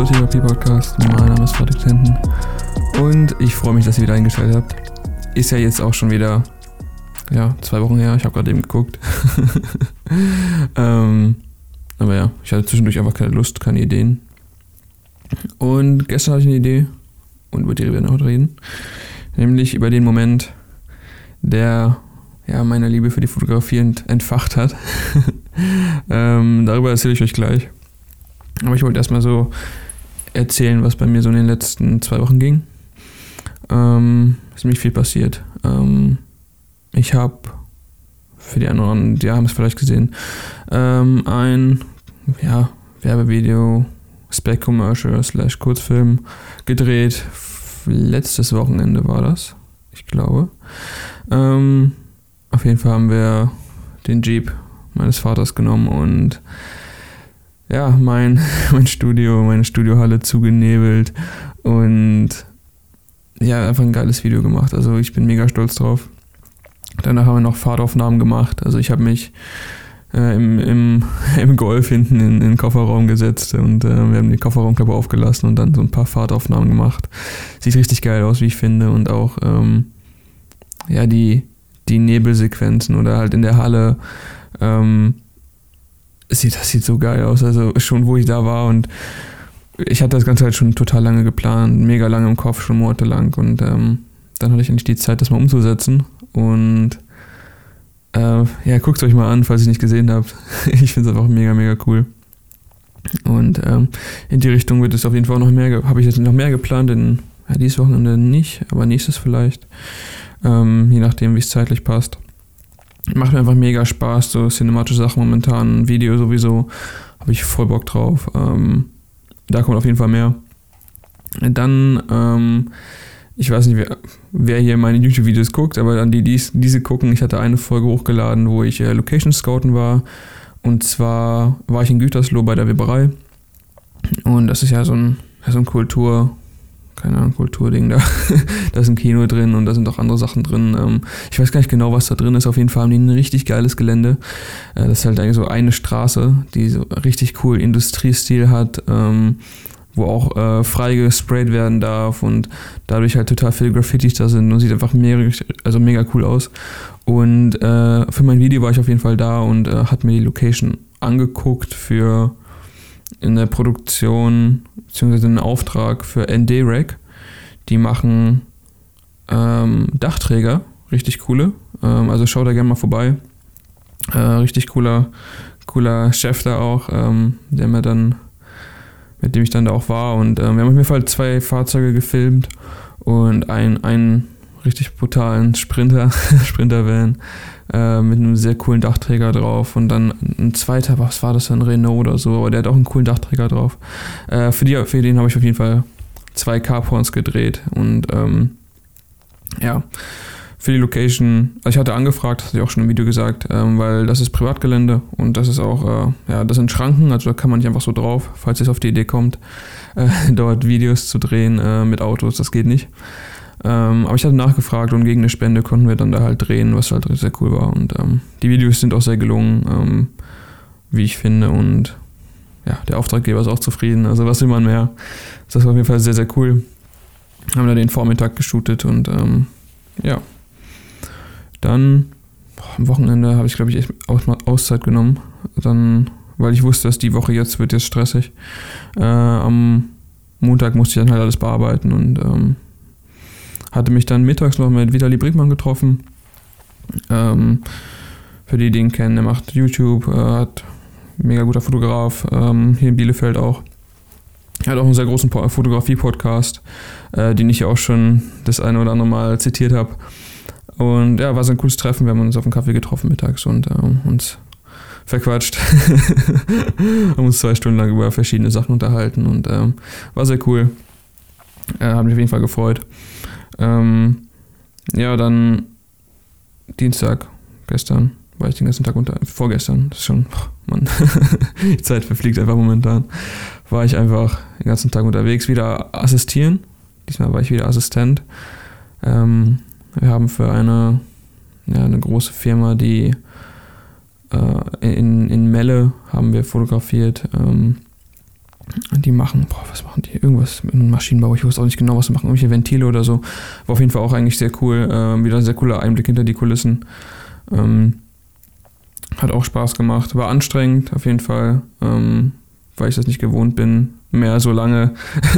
Fototherapie Podcast. Mein Name ist Frederik Tenten und ich freue mich, dass ihr wieder eingeschaltet habt. Ist ja jetzt auch schon wieder ja, zwei Wochen her. Ich habe gerade eben geguckt. ähm, aber ja, ich hatte zwischendurch einfach keine Lust, keine Ideen. Und gestern hatte ich eine Idee und über die werden wir heute reden. Nämlich über den Moment, der ja, meine Liebe für die Fotografie ent entfacht hat. ähm, darüber erzähle ich euch gleich. Aber ich wollte erstmal so erzählen, was bei mir so in den letzten zwei Wochen ging. Ähm, ist nämlich viel passiert. Ähm, ich habe für die anderen, die haben es vielleicht gesehen, ähm, ein ja, Werbevideo, Spec Commercial slash Kurzfilm gedreht. Letztes Wochenende war das, ich glaube. Ähm, auf jeden Fall haben wir den Jeep meines Vaters genommen und ja, mein, mein Studio, meine Studiohalle zugenebelt und ja, einfach ein geiles Video gemacht. Also ich bin mega stolz drauf. Danach haben wir noch Fahrtaufnahmen gemacht. Also ich habe mich äh, im, im, im Golf hinten in, in, den Kofferraum gesetzt und äh, wir haben die Kofferraumklappe aufgelassen und dann so ein paar Fahrtaufnahmen gemacht. Sieht richtig geil aus, wie ich finde. Und auch ähm, ja, die, die Nebelsequenzen oder halt in der Halle. Ähm, sieht, das sieht so geil aus. Also schon wo ich da war und ich hatte das Ganze halt schon total lange geplant, mega lange im Kopf, schon monatelang. Und ähm, dann hatte ich endlich die Zeit, das mal umzusetzen. Und äh, ja, guckt euch mal an, falls ihr nicht gesehen habt. ich finde es einfach mega, mega cool. Und ähm, in die Richtung wird es auf jeden Fall noch mehr, habe ich jetzt noch mehr geplant, in ja, dieses Wochenende nicht, aber nächstes vielleicht. Ähm, je nachdem, wie es zeitlich passt. Macht mir einfach mega Spaß, so cinematische Sachen momentan, Video sowieso, habe ich voll Bock drauf. Ähm, da kommt auf jeden Fall mehr. Dann, ähm, ich weiß nicht, wer, wer hier meine YouTube-Videos guckt, aber an die, die diese gucken, ich hatte eine Folge hochgeladen, wo ich äh, Location Scouten war. Und zwar war ich in Gütersloh bei der Weberei. Und das ist ja so ein, so ein Kultur, keine Ahnung, Kulturding da. da ist ein Kino drin und da sind auch andere Sachen drin. Ähm, ich weiß gar nicht genau, was da drin ist. Auf jeden Fall haben die ein richtig geiles Gelände. Äh, das ist halt eigentlich so eine Straße, die so richtig cool Industriestil hat, ähm, wo auch äh, frei gesprayt werden darf und dadurch halt total viele Graffitis da sind und sieht einfach mega, also mega cool aus. Und äh, für mein Video war ich auf jeden Fall da und äh, hat mir die Location angeguckt für in der Produktion beziehungsweise einen Auftrag für ND-Rack. Die machen ähm, Dachträger, richtig coole. Ähm, also schaut da gerne mal vorbei. Äh, richtig cooler, cooler Chef da auch, ähm, der mir dann, mit dem ich dann da auch war. Und ähm, wir haben auf jeden Fall zwei Fahrzeuge gefilmt und ein, einen richtig brutalen Sprinter, Sprinter-Van äh, mit einem sehr coolen Dachträger drauf und dann ein zweiter, was war das, ein Renault oder so, aber der hat auch einen coolen Dachträger drauf. Äh, für, die, für den habe ich auf jeden Fall zwei Carporns gedreht und ähm, ja, für die Location, also ich hatte angefragt, hatte ich auch schon im Video gesagt, ähm, weil das ist Privatgelände und das ist auch, äh, ja, das sind Schranken, also da kann man nicht einfach so drauf, falls es auf die Idee kommt, äh, dort Videos zu drehen äh, mit Autos, das geht nicht. Ähm, aber ich hatte nachgefragt und gegen eine Spende konnten wir dann da halt drehen, was halt sehr cool war. Und ähm, die Videos sind auch sehr gelungen, ähm, wie ich finde. Und ja, der Auftraggeber ist auch zufrieden. Also was will man mehr? Das war auf jeden Fall sehr, sehr cool. Haben da den Vormittag geshootet und ähm, ja. Dann boah, am Wochenende habe ich, glaube ich, echt Auszeit genommen. Dann, weil ich wusste, dass die Woche jetzt wird jetzt stressig. Äh, am Montag musste ich dann halt alles bearbeiten und ähm, hatte mich dann mittags noch mit Vitali Brinkmann getroffen. Ähm, für die, die ihn kennen, er macht YouTube, äh, hat mega guter Fotograf, ähm, hier in Bielefeld auch. Er hat auch einen sehr großen Fotografie-Podcast, äh, den ich auch schon das eine oder andere Mal zitiert habe. Und ja, war so ein cooles Treffen. Wir haben uns auf einen Kaffee getroffen mittags und äh, uns verquatscht. haben uns zwei Stunden lang über verschiedene Sachen unterhalten und ähm, war sehr cool. Äh, hat mich auf jeden Fall gefreut. Ähm, ja, dann Dienstag, gestern, war ich den ganzen Tag unter, vorgestern, das ist schon, oh Mann, die Zeit verfliegt einfach momentan, war ich einfach den ganzen Tag unterwegs, wieder assistieren. Diesmal war ich wieder Assistent. Ähm, wir haben für eine, ja, eine große Firma, die äh, in, in Melle haben wir fotografiert. Ähm, Die machen, boah, was machen die? Irgendwas mit einem Maschinenbau. Ich wusste auch nicht genau, was sie machen. Irgendwelche Ventile oder so. War auf jeden Fall auch eigentlich sehr cool. Ähm, wieder ein sehr cooler Einblick hinter die Kulissen. Ähm, hat auch Spaß gemacht. War anstrengend, auf jeden Fall. Ähm, weil ich das nicht gewohnt bin, mehr so lange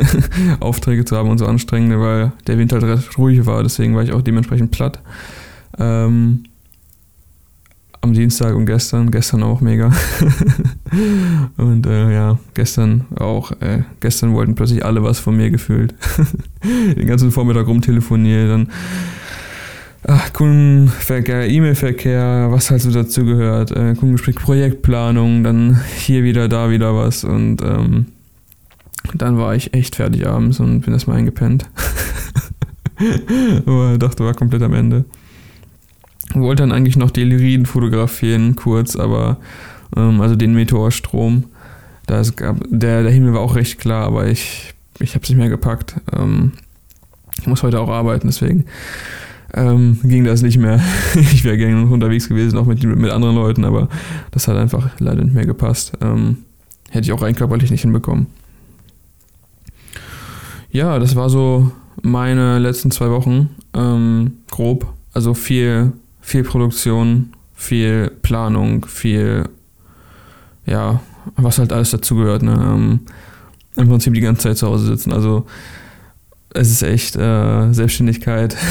Aufträge zu haben und so anstrengende, weil der Wind halt recht ruhig war. Deswegen war ich auch dementsprechend platt. Ähm, am Dienstag und gestern, gestern auch mega. und äh, ja, gestern auch, äh, gestern wollten plötzlich alle was von mir gefühlt. Den ganzen Vormittag rumtelefoniert, dann ach, Kundenverkehr, E-Mail-Verkehr, was halt so dazu gehört, äh, Kundengespräch, Projektplanung, dann hier wieder, da wieder was und ähm, dann war ich echt fertig abends und bin erstmal eingepennt. Aber dachte, war komplett am Ende. Wollte dann eigentlich noch die Lyriden fotografieren, kurz, aber ähm, also den Meteorstrom. Da gab, der, der Himmel war auch recht klar, aber ich, ich habe es nicht mehr gepackt. Ähm, ich muss heute auch arbeiten, deswegen ähm, ging das nicht mehr. ich wäre gerne unterwegs gewesen, auch mit, mit anderen Leuten, aber das hat einfach leider nicht mehr gepasst. Ähm, hätte ich auch rein körperlich nicht hinbekommen. Ja, das war so meine letzten zwei Wochen. Ähm, grob. Also viel, viel Produktion, viel Planung, viel, ja, was halt alles dazugehört. Ne? Ähm, Im Prinzip die ganze Zeit zu Hause sitzen. Also es ist echt äh, Selbstständigkeit.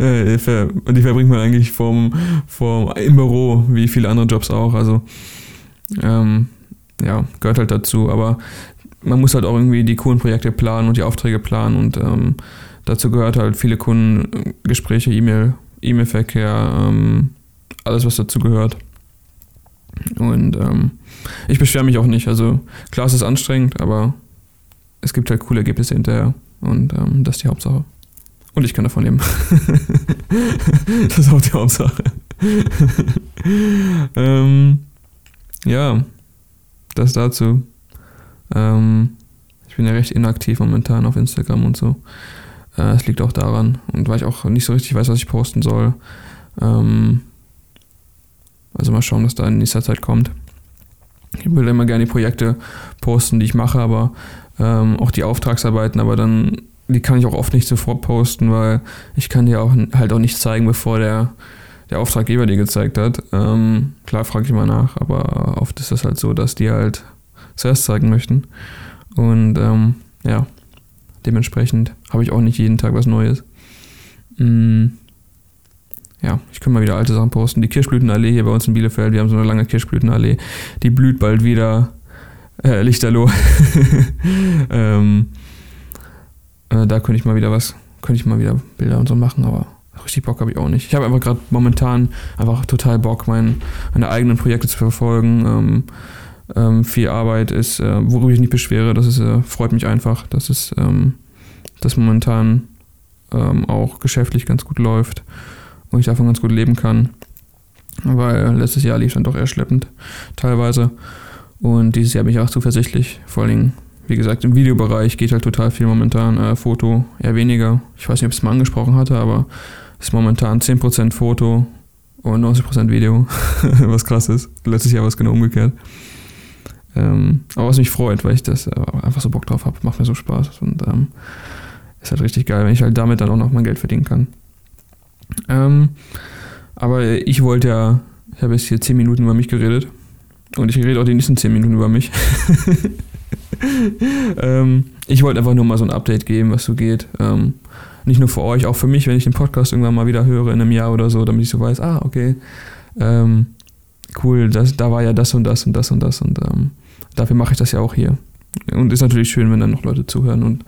Äh, und die verbringt man eigentlich vom, vom, im Büro, wie viele andere Jobs auch. Also ähm, ja, gehört halt dazu. Aber man muss halt auch irgendwie die Kundenprojekte planen und die Aufträge planen und ähm, dazu gehört halt viele Kundengespräche, E-Mail, E-Mail-Verkehr, ähm, alles was dazu gehört. Und ähm, ich beschwere mich auch nicht. Also klar, es ist anstrengend, aber es gibt halt coole Ergebnisse hinterher. Und ähm, das ist die Hauptsache. Und ich kann davon leben. das ist auch die Hauptsache. ähm, ja, das dazu. Ähm, ich bin ja recht inaktiv momentan auf Instagram und so. Äh, es liegt auch daran. Und weil ich auch nicht so richtig weiß, was ich posten soll. Ähm, also mal schauen, was da in nächster Zeit kommt. Ich will immer gerne die Projekte posten, die ich mache, aber ähm, auch die Auftragsarbeiten, aber dann, die kann ich auch oft nicht sofort posten, weil ich kann dir auch halt auch nicht zeigen, bevor der, der Auftraggeber die gezeigt hat. Ähm, klar frage ich mal nach, aber oft ist das halt so, dass die halt zuerst zeigen möchten. Und ähm, ja, dementsprechend habe ich auch nicht jeden Tag was Neues. Mm, ja, ich kann mal wieder alte Sachen posten. Die Kirschblütenallee hier bei uns in Bielefeld, wir haben so eine lange Kirschblütenallee, die blüht bald wieder äh, Lichterloh. ähm, äh, da könnte ich mal wieder was, könnte ich mal wieder Bilder und so machen, aber richtig Bock habe ich auch nicht. Ich habe einfach gerade momentan einfach total Bock, mein, meine eigenen Projekte zu verfolgen. Ähm, ähm, viel Arbeit ist, äh, worüber ich nicht beschwere. Das ist, äh, freut mich einfach, dass es ähm, das momentan ähm, auch geschäftlich ganz gut läuft und ich davon ganz gut leben kann. Weil letztes Jahr lief dann doch eher schleppend teilweise. Und dieses Jahr bin ich auch zuversichtlich. Vor allem, wie gesagt, im Videobereich geht halt total viel momentan. Äh, Foto eher weniger. Ich weiß nicht, ob ich es mal angesprochen hatte, aber es ist momentan 10% Foto und 90% Video. was krass ist. Letztes Jahr war es genau umgekehrt. Ähm, aber was mich freut, weil ich das äh, einfach so Bock drauf habe, macht mir so Spaß. Und ähm, ist halt richtig geil, wenn ich halt damit dann auch noch mein Geld verdienen kann. Ähm, aber ich wollte ja, ich habe jetzt hier 10 Minuten über mich geredet. Und ich rede auch die nächsten 10 Minuten über mich. ähm, ich wollte einfach nur mal so ein Update geben, was so geht. Ähm, nicht nur für euch, auch für mich, wenn ich den Podcast irgendwann mal wieder höre in einem Jahr oder so, damit ich so weiß, ah, okay, ähm, cool, das, da war ja das und das und das und das und ähm, dafür mache ich das ja auch hier. Und ist natürlich schön, wenn dann noch Leute zuhören und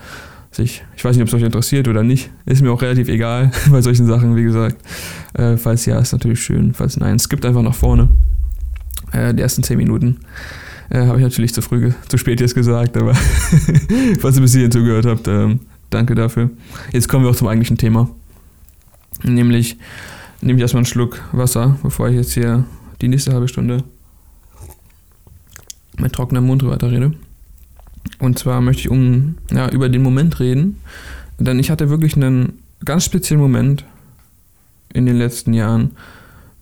sich, ich weiß nicht, ob es euch interessiert oder nicht, ist mir auch relativ egal bei solchen Sachen, wie gesagt. Äh, falls ja, ist natürlich schön, falls nein, es gibt einfach nach vorne äh, die ersten 10 Minuten. Äh, Habe ich natürlich zu früh, zu spät jetzt gesagt, aber falls ihr bis hierhin zugehört habt, ähm, danke dafür. Jetzt kommen wir auch zum eigentlichen Thema. Nämlich nehme ich erstmal einen Schluck Wasser, bevor ich jetzt hier die nächste halbe Stunde mit trockenem Mund weiterrede. Und zwar möchte ich um, ja, über den Moment reden, denn ich hatte wirklich einen ganz speziellen Moment in den letzten Jahren,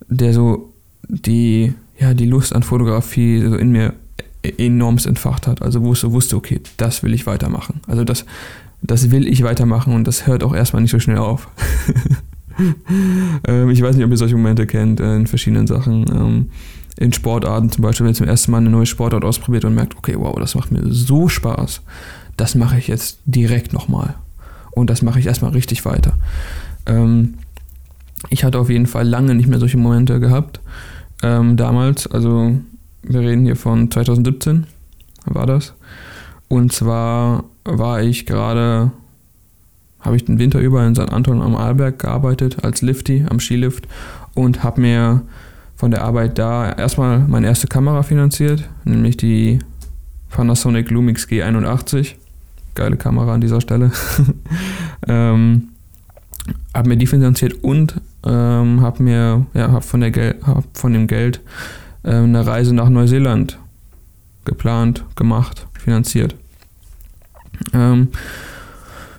der so die ja, die Lust an Fotografie so in mir enormst entfacht hat. Also wo ich so wusste, okay, das will ich weitermachen. Also das, das will ich weitermachen und das hört auch erstmal nicht so schnell auf. ähm, ich weiß nicht, ob ihr solche Momente kennt äh, in verschiedenen Sachen. In Sportarten zum Beispiel, wenn ihr zum ersten Mal eine neue Sportart ausprobiert und merkt, okay, wow, das macht mir so Spaß. Das mache ich jetzt direkt nochmal. Und das mache ich erstmal richtig weiter. Ähm, ich hatte auf jeden Fall lange nicht mehr solche Momente gehabt. Ähm, damals, also wir reden hier von 2017, war das. Und zwar war ich gerade, habe ich den Winter über in St. Anton am Arlberg gearbeitet als Lifty am Skilift und habe mir von der Arbeit da erstmal meine erste Kamera finanziert, nämlich die Panasonic Lumix G81. Geile Kamera an dieser Stelle. ähm, habe mir die finanziert und ähm, habe mir ja, hab von, hab von dem Geld äh, eine Reise nach Neuseeland geplant, gemacht, finanziert. Ähm,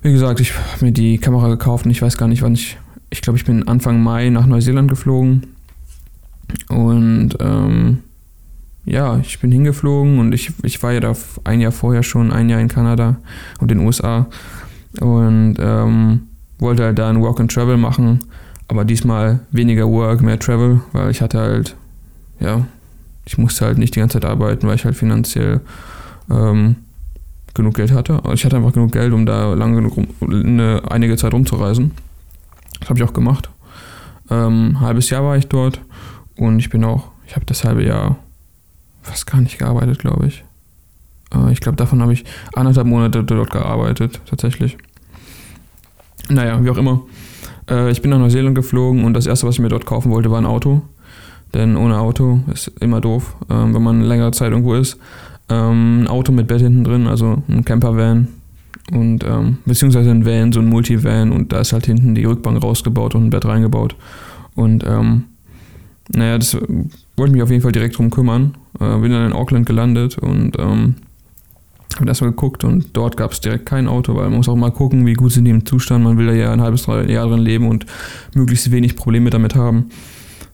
wie gesagt, ich habe mir die Kamera gekauft und ich weiß gar nicht, wann ich. Ich glaube, ich bin Anfang Mai nach Neuseeland geflogen. Und ähm, ja, ich bin hingeflogen und ich, ich war ja da ein Jahr vorher schon, ein Jahr in Kanada und den USA. Und ähm, wollte halt da ein Work and Travel machen, aber diesmal weniger Work, mehr Travel, weil ich hatte halt, ja, ich musste halt nicht die ganze Zeit arbeiten, weil ich halt finanziell ähm, genug Geld hatte. Also ich hatte einfach genug Geld, um da lange genug rum, eine, einige Zeit rumzureisen. Das habe ich auch gemacht. Ähm, halbes Jahr war ich dort und ich bin auch, ich habe das halbe Jahr fast gar nicht gearbeitet, glaube ich. Äh, ich glaube, davon habe ich anderthalb Monate dort gearbeitet, tatsächlich. Naja, wie auch immer. Äh, ich bin nach Neuseeland geflogen und das erste, was ich mir dort kaufen wollte, war ein Auto. Denn ohne Auto ist immer doof, ähm, wenn man längere Zeit irgendwo ist. Ähm, ein Auto mit Bett hinten drin, also ein Campervan. Und, ähm, beziehungsweise ein Van, so ein Multivan und da ist halt hinten die Rückbank rausgebaut und ein Bett reingebaut. Und ähm, naja, das wollte mich auf jeden Fall direkt drum kümmern. Äh, bin dann in Auckland gelandet und ähm, habe erstmal geguckt und dort gab es direkt kein Auto, weil man muss auch mal gucken, wie gut sind die im Zustand. Man will da ja ein halbes, drei Jahre drin leben und möglichst wenig Probleme damit haben.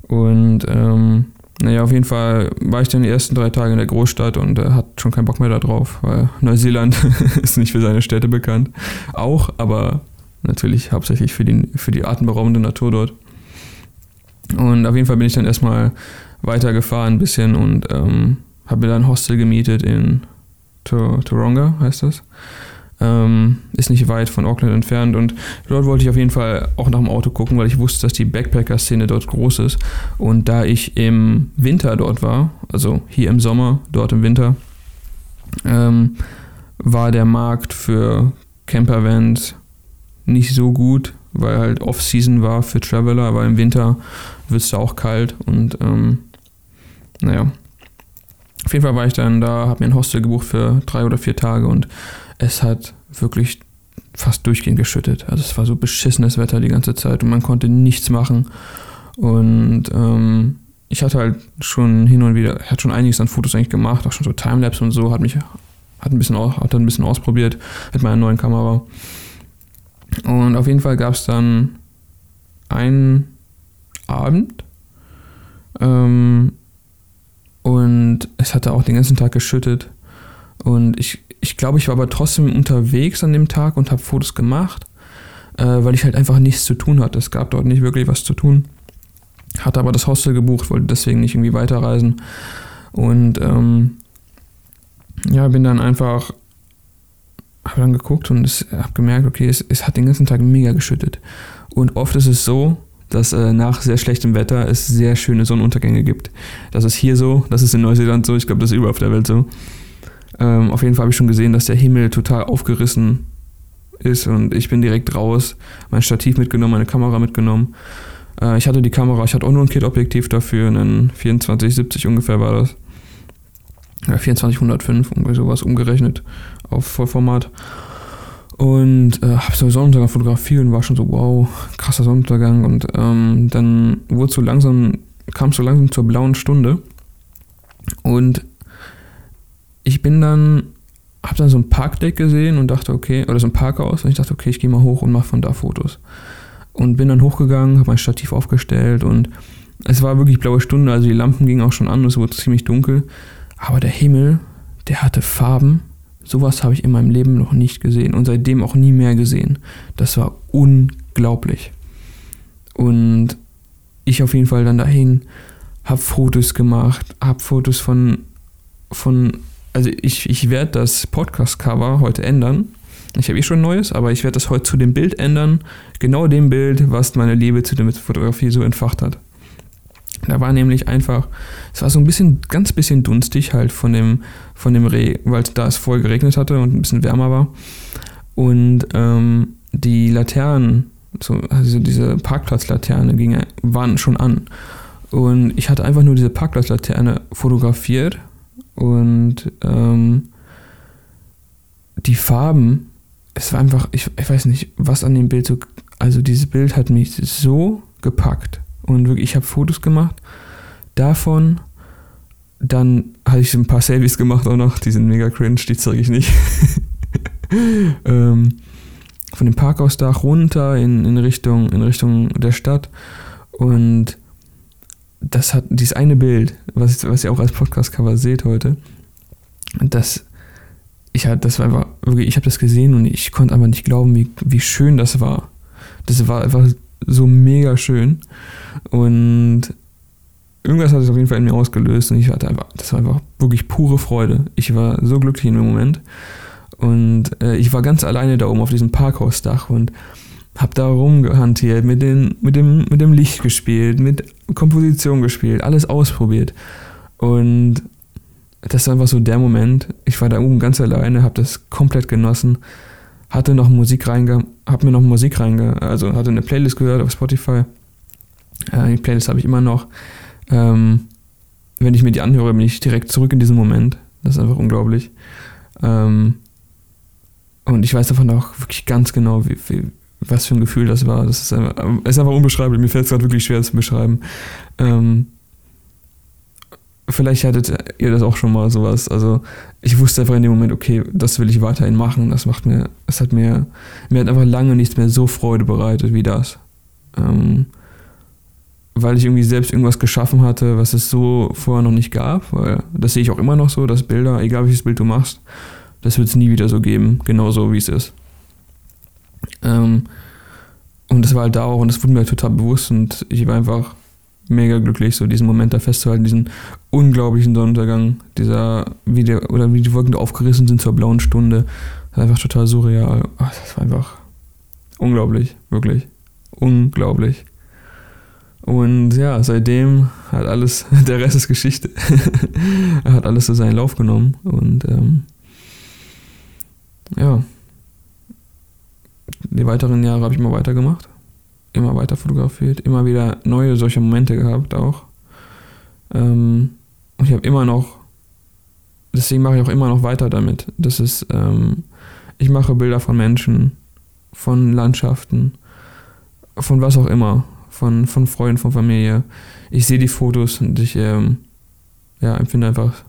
Und ähm, naja, auf jeden Fall war ich dann die ersten drei Tage in der Großstadt und äh, hat schon keinen Bock mehr darauf, weil Neuseeland ist nicht für seine Städte bekannt. Auch, aber natürlich hauptsächlich für die, für die atemberaubende Natur dort. Und auf jeden Fall bin ich dann erstmal weitergefahren ein bisschen und ähm, habe mir dann ein Hostel gemietet in Toronga, heißt das. Ähm, ist nicht weit von Auckland entfernt und dort wollte ich auf jeden Fall auch nach dem Auto gucken, weil ich wusste, dass die Backpacker-Szene dort groß ist. Und da ich im Winter dort war, also hier im Sommer, dort im Winter, ähm, war der Markt für Campervans nicht so gut, weil halt Off-Season war für Traveler, aber im Winter wird es da auch kalt und ähm, naja. Auf jeden Fall war ich dann da, habe mir ein Hostel gebucht für drei oder vier Tage und es hat wirklich fast durchgehend geschüttet. Also es war so beschissenes Wetter die ganze Zeit und man konnte nichts machen. Und ähm, ich hatte halt schon hin und wieder, hat schon einiges an Fotos eigentlich gemacht, auch schon so Timelapse und so, hat mich, hat ein bisschen, hat ein bisschen ausprobiert mit meiner neuen Kamera. Und auf jeden Fall gab es dann einen Abend ähm, und es hatte auch den ganzen Tag geschüttet. Und ich, ich glaube, ich war aber trotzdem unterwegs an dem Tag und habe Fotos gemacht, äh, weil ich halt einfach nichts zu tun hatte. Es gab dort nicht wirklich was zu tun. Hatte aber das Hostel gebucht, wollte deswegen nicht irgendwie weiterreisen. Und ähm, ja, bin dann einfach habe dann geguckt und habe gemerkt, okay, es, es, hat den ganzen Tag mega geschüttet. Und oft ist es so, dass äh, nach sehr schlechtem Wetter es sehr schöne Sonnenuntergänge gibt. Das ist hier so, das ist in Neuseeland so, ich glaube, das ist überall auf der Welt so. Ähm, auf jeden Fall habe ich schon gesehen, dass der Himmel total aufgerissen ist und ich bin direkt raus, mein Stativ mitgenommen, meine Kamera mitgenommen. Äh, ich hatte die Kamera, ich hatte auch nur ein Kit-Objektiv dafür, einen 2470 ungefähr war das. Ja, 2405, irgendwie sowas umgerechnet auf Vollformat. Und äh, habe so Sonnenuntergang fotografiert und war schon so, wow, krasser Sonnenuntergang. Und ähm, dann wurde so langsam, kam so langsam zur blauen Stunde. Und ich bin dann, habe dann so ein Parkdeck gesehen und dachte, okay, oder so ein Parkhaus. Und ich dachte, okay, ich gehe mal hoch und mache von da Fotos. Und bin dann hochgegangen, habe mein Stativ aufgestellt und es war wirklich blaue Stunde, also die Lampen gingen auch schon an, es wurde ziemlich dunkel. Aber der Himmel der hatte Farben. Sowas habe ich in meinem Leben noch nicht gesehen und seitdem auch nie mehr gesehen. Das war unglaublich. Und ich auf jeden Fall dann dahin, habe Fotos gemacht, habe Fotos von, von, also ich, ich werde das Podcast-Cover heute ändern. Ich habe eh schon neues, aber ich werde das heute zu dem Bild ändern. Genau dem Bild, was meine Liebe zu der Fotografie so entfacht hat. Da war nämlich einfach, es war so ein bisschen, ganz bisschen dunstig halt von dem, von dem Reh, weil da es voll geregnet hatte und ein bisschen wärmer war. Und ähm, die Laternen, so, also diese Parkplatzlaterne waren schon an. Und ich hatte einfach nur diese Parkplatzlaterne fotografiert und ähm, die Farben, es war einfach, ich, ich weiß nicht, was an dem Bild so, also dieses Bild hat mich so gepackt und wirklich, ich habe Fotos gemacht davon. Dann hatte ich ein paar Selfies gemacht auch noch. Die sind mega cringe, die zeige ich nicht. ähm, von dem Parkhausdach runter in, in, Richtung, in Richtung der Stadt. Und das hat dieses eine Bild, was, was ihr auch als Podcast-Cover seht heute, das, ich halt, das war einfach wirklich, ich habe das gesehen und ich konnte einfach nicht glauben, wie, wie schön das war. Das war einfach so mega schön. Und irgendwas hat es auf jeden Fall in mir ausgelöst und ich hatte einfach, das war einfach wirklich pure Freude. Ich war so glücklich in dem Moment. Und äh, ich war ganz alleine da oben auf diesem Parkhausdach und habe da rumgehantiert, mit, den, mit, dem, mit dem Licht gespielt, mit Komposition gespielt, alles ausprobiert. Und das war einfach so der Moment. Ich war da oben ganz alleine, habe das komplett genossen hatte noch Musik reinge, hab mir noch Musik reinge, also hatte eine Playlist gehört auf Spotify. Äh, die Playlist habe ich immer noch. Ähm, wenn ich mir die anhöre, bin ich direkt zurück in diesen Moment. Das ist einfach unglaublich. Ähm, und ich weiß davon auch wirklich ganz genau, wie, wie, was für ein Gefühl das war. Das ist einfach, ist einfach unbeschreiblich. Mir fällt es gerade wirklich schwer, das zu beschreiben. Ähm, vielleicht hattet ihr das auch schon mal sowas. Also ich wusste einfach in dem Moment, okay, das will ich weiterhin machen. Das macht mir, es hat mir, mir hat einfach lange nichts mehr so Freude bereitet wie das. Ähm, weil ich irgendwie selbst irgendwas geschaffen hatte, was es so vorher noch nicht gab. Weil das sehe ich auch immer noch so, dass Bilder, egal welches Bild du machst, das wird es nie wieder so geben, genauso wie es ist. Ähm, und das war halt da auch und das wurde mir halt total bewusst und ich war einfach mega glücklich, so diesen Moment da festzuhalten, diesen unglaublichen Sonnenuntergang, dieser, wie der, oder wie die Wolken aufgerissen sind zur blauen Stunde. Das war einfach total surreal. Ach, das war einfach unglaublich, wirklich. Unglaublich. Und ja, seitdem hat alles, der Rest ist Geschichte. hat alles so seinen Lauf genommen. Und ähm, ja, die weiteren Jahre habe ich mal weitergemacht immer weiter fotografiert, immer wieder neue solche Momente gehabt auch. Ähm, und ich habe immer noch, deswegen mache ich auch immer noch weiter damit. Das ist, ähm, ich mache Bilder von Menschen, von Landschaften, von was auch immer, von, von Freunden, von Familie. Ich sehe die Fotos und ich ähm, ja, empfinde einfach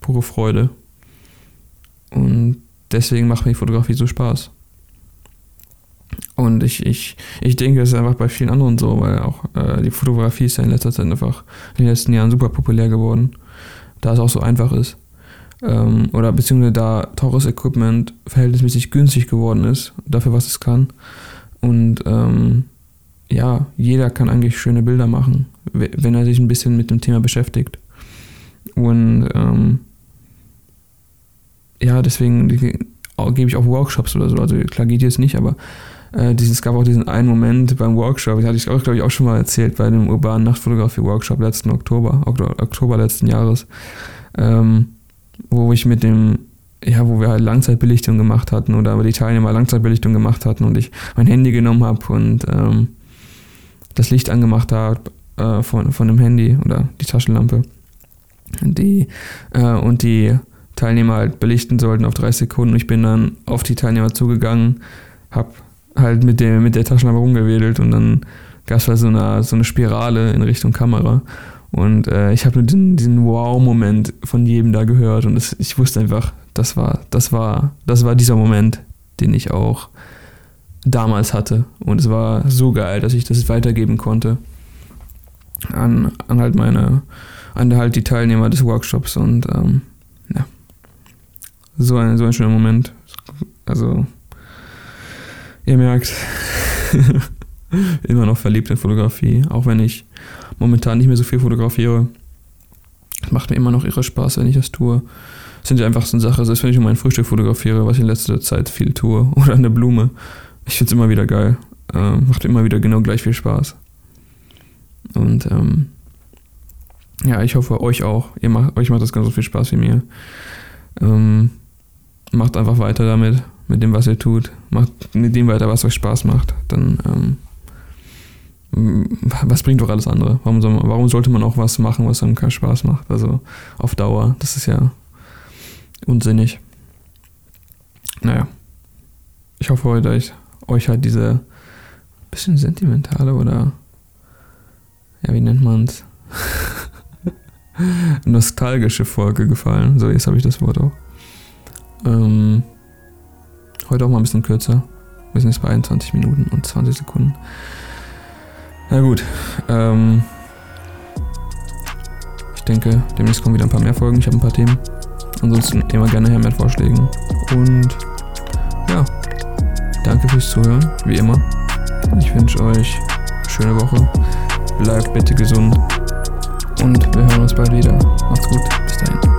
pure Freude. Und deswegen macht mir die Fotografie so Spaß. Und ich, ich, ich denke, es ist einfach bei vielen anderen so, weil auch äh, die Fotografie ist ja in letzter Zeit einfach in den letzten Jahren super populär geworden, da es auch so einfach ist. Ähm, oder beziehungsweise da teures Equipment verhältnismäßig günstig geworden ist, dafür was es kann. Und ähm, ja, jeder kann eigentlich schöne Bilder machen, wenn er sich ein bisschen mit dem Thema beschäftigt. Und ähm, ja, deswegen gebe ich auch Workshops oder so. Also klar geht jetzt nicht, aber äh, es gab auch diesen einen Moment beim Workshop, das hatte ich auch, glaube ich, auch schon mal erzählt, bei dem urbanen Nachtfotografie-Workshop letzten Oktober, Oktober letzten Jahres, ähm, wo ich mit dem, ja, wo wir halt Langzeitbelichtung gemacht hatten oder die Teilnehmer Langzeitbelichtung gemacht hatten und ich mein Handy genommen habe und ähm, das Licht angemacht habe äh, von, von dem Handy oder die Taschenlampe. Die, äh, und die Teilnehmer halt belichten sollten auf 30 Sekunden. Ich bin dann auf die Teilnehmer zugegangen, habe halt mit der, mit der Taschenlampe rumgewedelt und dann gab es halt so eine, so eine Spirale in Richtung Kamera. Und äh, ich habe nur diesen, diesen Wow-Moment von jedem da gehört und das, ich wusste einfach, das war, das war, das war dieser Moment, den ich auch damals hatte. Und es war so geil, dass ich das weitergeben konnte an, an halt meine, an halt die Teilnehmer des Workshops und ähm, ja, so ein, so ein schöner Moment. Also, ihr merkt, immer noch verliebt in Fotografie, auch wenn ich momentan nicht mehr so viel fotografiere. Es macht mir immer noch irre Spaß, wenn ich das tue. Es sind ja einfach so eine Sache, selbst wenn ich um mein Frühstück fotografiere, was ich in letzter Zeit viel tue, oder eine Blume. Ich finde es immer wieder geil. Ähm, macht immer wieder genau gleich viel Spaß. Und ähm, ja, ich hoffe euch auch. Ihr macht, euch macht das genauso viel Spaß wie mir. Ähm, macht einfach weiter damit, mit dem, was ihr tut. Macht mit dem weiter, was euch Spaß macht. Dann, ähm, was bringt doch alles andere? Warum, soll man, warum sollte man auch was machen, was einem keinen Spaß macht? Also auf Dauer, das ist ja unsinnig. Naja. Ich hoffe, heute euch, euch hat diese bisschen sentimentale oder ja, wie nennt man's? nostalgische Folge gefallen. So, jetzt habe ich das Wort auch. Ähm, heute auch mal ein bisschen kürzer. Wir sind jetzt bei 21 Minuten und 20 Sekunden. Na gut. Ähm, ich denke, demnächst kommen wieder ein paar mehr Folgen. Ich habe ein paar Themen. Ansonsten immer gerne her mit Vorschlägen. Und ja, danke fürs Zuhören, wie immer. Ich wünsche euch eine schöne Woche. Bleibt bitte gesund und wir hören uns bald wieder. Macht's gut. Bis dahin.